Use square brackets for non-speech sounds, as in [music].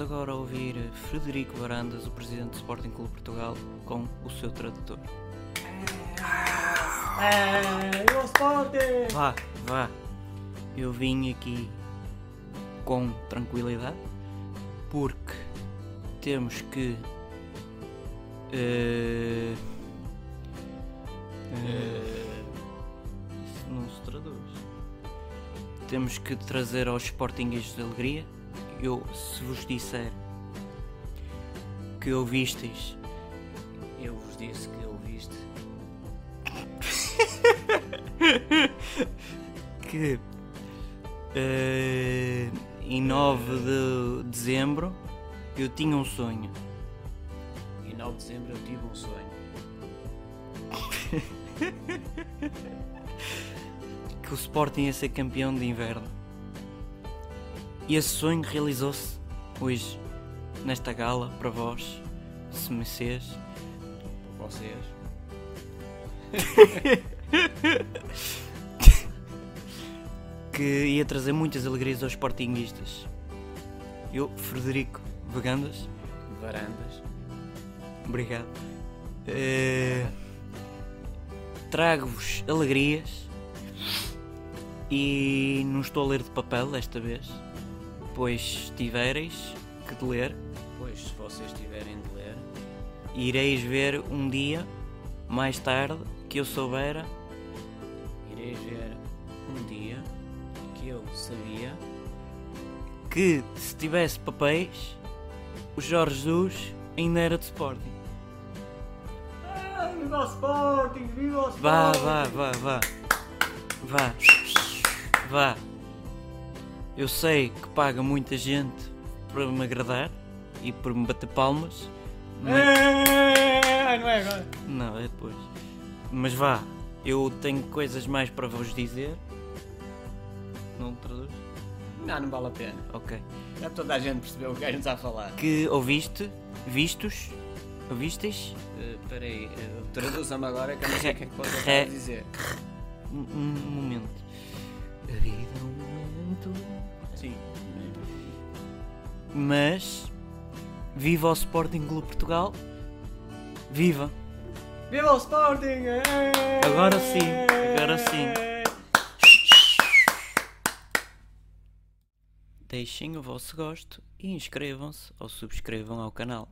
agora a ouvir Frederico Varandas, o presidente do Sporting Clube Portugal, com o seu tradutor. É, o Sporting! Vá, vá. Eu vim aqui com tranquilidade porque temos que. eh, eh, isso não se traduz. Temos que trazer aos Sportinguistas de alegria. Eu, se vos disser que ouvisteis, eu vos disse que ouviste. [laughs] que eh, em 9 de dezembro eu tinha um sonho. Em 9 de dezembro eu tive um sonho. [laughs] que o Sporting ia ser campeão de inverno. E esse sonho realizou-se hoje, nesta gala, para vós, se me seis. Para vocês. [laughs] que ia trazer muitas alegrias aos Sportinguistas. Eu, Frederico Vagandas, Varandas. obrigado, eh, trago-vos alegrias e não estou a ler de papel desta vez, pois tivereis que de ler Pois, se vocês tiverem de ler, ireis ver um dia, mais tarde, que eu soubera ireis ver um dia que eu sabia que se tivesse papéis, o Jorge Jesus ainda era de Sporting. Viva o Sporting! Viva o Sporting! Vá, vá, vá, vá. Vá. Vá. Eu sei que paga muita gente para me agradar e por me bater palmas. Mas... É, não é agora. Não, é depois. Mas vá, eu tenho coisas mais para vos dizer. Não traduz? Não, não vale a pena. Ok. Já toda a gente percebeu o que a gente está a falar. Que ouviste? Vistos? Ouvistes? Uh, Espera aí, uh, traduza-me agora que eu não sei o que é que pode dizer. Um momento. Sim. Mas viva o Sporting Clube Portugal. Viva! Viva o Sporting! Agora sim, agora sim. Deixem o vosso gosto e inscrevam-se ou subscrevam ao canal.